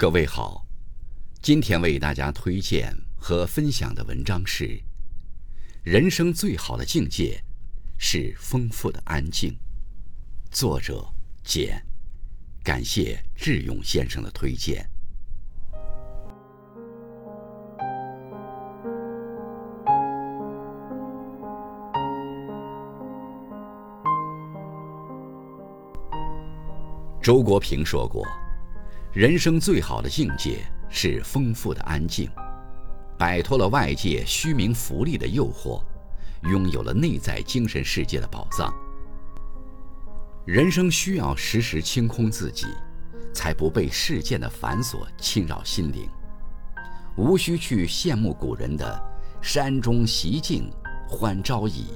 各位好，今天为大家推荐和分享的文章是《人生最好的境界是丰富的安静》，作者简，感谢智勇先生的推荐。周国平说过。人生最好的境界是丰富的安静，摆脱了外界虚名浮利的诱惑，拥有了内在精神世界的宝藏。人生需要时时清空自己，才不被世间的繁琐侵扰心灵。无需去羡慕古人的“山中习静欢朝乙，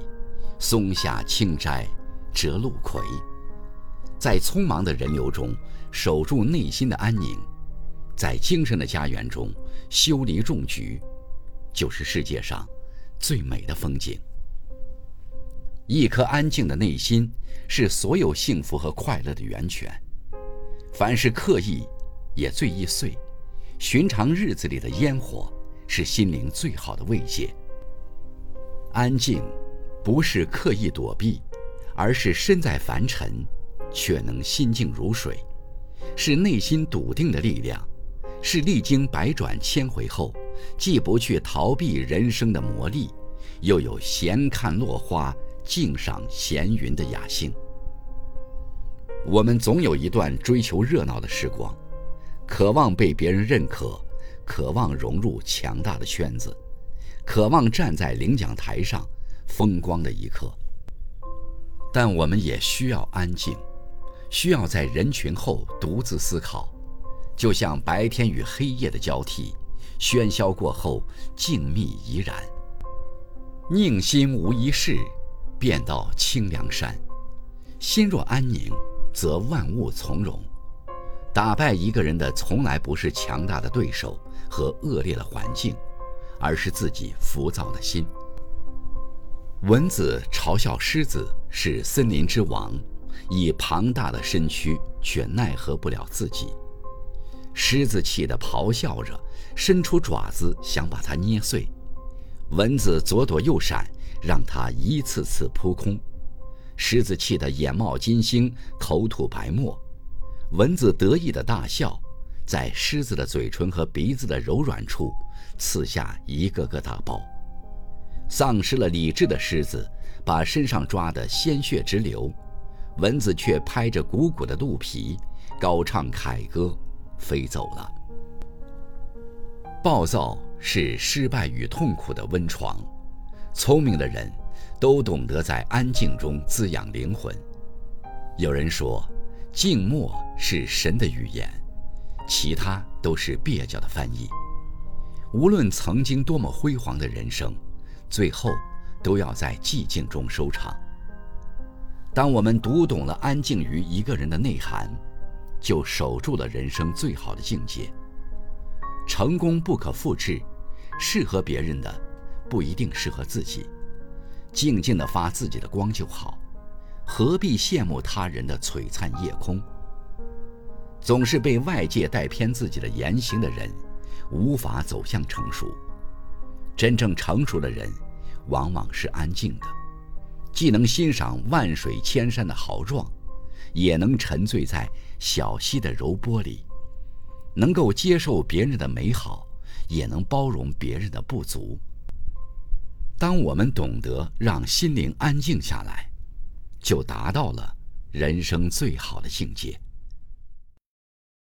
松下清斋折露葵”。在匆忙的人流中，守住内心的安宁；在精神的家园中修篱种菊，就是世界上最美的风景。一颗安静的内心，是所有幸福和快乐的源泉。凡是刻意，也最易碎。寻常日子里的烟火，是心灵最好的慰藉。安静，不是刻意躲避，而是身在凡尘。却能心静如水，是内心笃定的力量，是历经百转千回后，既不去逃避人生的磨砺，又有闲看落花、静赏闲云的雅兴。我们总有一段追求热闹的时光，渴望被别人认可，渴望融入强大的圈子，渴望站在领奖台上风光的一刻。但我们也需要安静。需要在人群后独自思考，就像白天与黑夜的交替，喧嚣过后静谧怡然。宁心无一事，便到清凉山。心若安宁，则万物从容。打败一个人的从来不是强大的对手和恶劣的环境，而是自己浮躁的心。蚊子嘲笑狮子是森林之王。以庞大的身躯，却奈何不了自己。狮子气得咆哮着，伸出爪子想把它捏碎。蚊子左躲右闪，让它一次次扑空。狮子气得眼冒金星，口吐白沫。蚊子得意的大笑，在狮子的嘴唇和鼻子的柔软处刺下一个个大包。丧失了理智的狮子，把身上抓得鲜血直流。蚊子却拍着鼓鼓的肚皮，高唱凯歌，飞走了。暴躁是失败与痛苦的温床，聪明的人，都懂得在安静中滋养灵魂。有人说，静默是神的语言，其他都是蹩脚的翻译。无论曾经多么辉煌的人生，最后都要在寂静中收场。当我们读懂了安静于一个人的内涵，就守住了人生最好的境界。成功不可复制，适合别人的不一定适合自己。静静的发自己的光就好，何必羡慕他人的璀璨夜空？总是被外界带偏自己的言行的人，无法走向成熟。真正成熟的人，往往是安静的。既能欣赏万水千山的豪壮，也能沉醉在小溪的柔波里，能够接受别人的美好，也能包容别人的不足。当我们懂得让心灵安静下来，就达到了人生最好的境界。